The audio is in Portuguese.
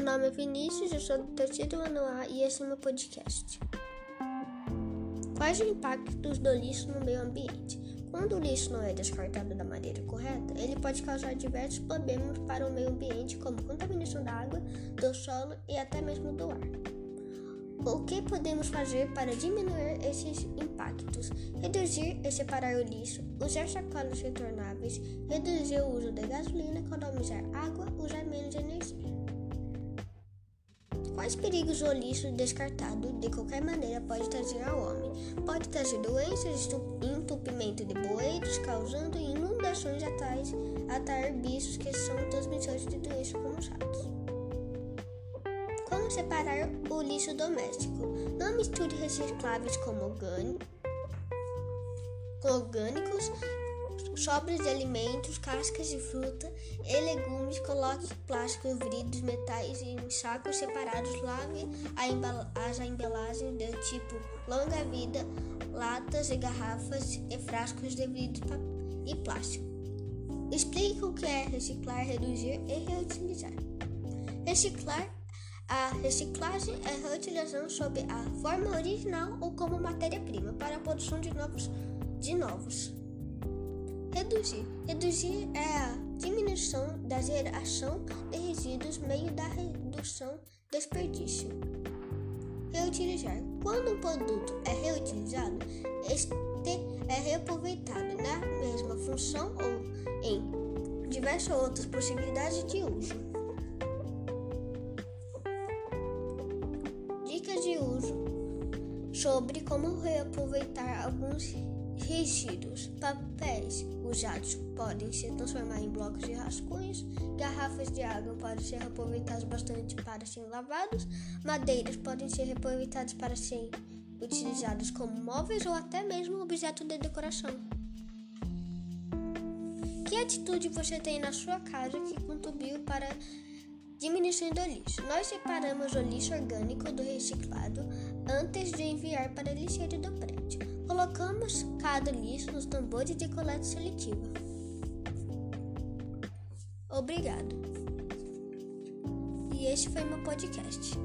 nome é Vinícius, eu sou do terceiro ano A e esse é meu podcast. Quais os impactos do lixo no meio ambiente? Quando o lixo não é descartado da maneira correta, ele pode causar diversos problemas para o meio ambiente, como contaminação da água, do solo e até mesmo do ar. O que podemos fazer para diminuir esses impactos? Reduzir e separar o lixo, usar sacolas retornáveis, reduzir o uso de gasolina, economizar água, usar menos energia. Quais perigos o lixo descartado de qualquer maneira pode trazer ao homem? Pode trazer doenças, entupimento de bueiros, causando inundações atrás, atrair bichos que são transmissores de doenças como os ratos. Como separar o lixo doméstico? Não misture recicláveis como orgânicos sobras de alimentos, cascas de fruta e legumes, coloque plásticos, vidros, metais em sacos separados, lave as embalagens do tipo longa vida, latas e garrafas e frascos de vidro e plástico. Explique o que é reciclar, reduzir e reutilizar. Reciclar a reciclagem é a reutilização sob a forma original ou como matéria-prima para a produção de novos, de novos Reduzir. Reduzir é a diminuição da geração de resíduos meio da redução desperdício. Reutilizar. Quando um produto é reutilizado, este é reaproveitado na mesma função ou em diversas outras possibilidades de uso. Dicas de uso sobre como reaproveitar alguns resíduos. Papéis usados podem se transformar em blocos de rascunhos. Garrafas de água podem ser reaproveitadas bastante para serem lavados. Madeiras podem ser reaproveitadas para serem utilizadas como móveis ou até mesmo objeto de decoração. Que atitude você tem na sua casa que contribuiu para diminuição do lixo? Nós separamos o lixo orgânico do reciclado antes de enviar para a lixeira do prédio. Colocamos cada lixo nos tambores de coleta seletiva. Obrigado. E este foi meu podcast.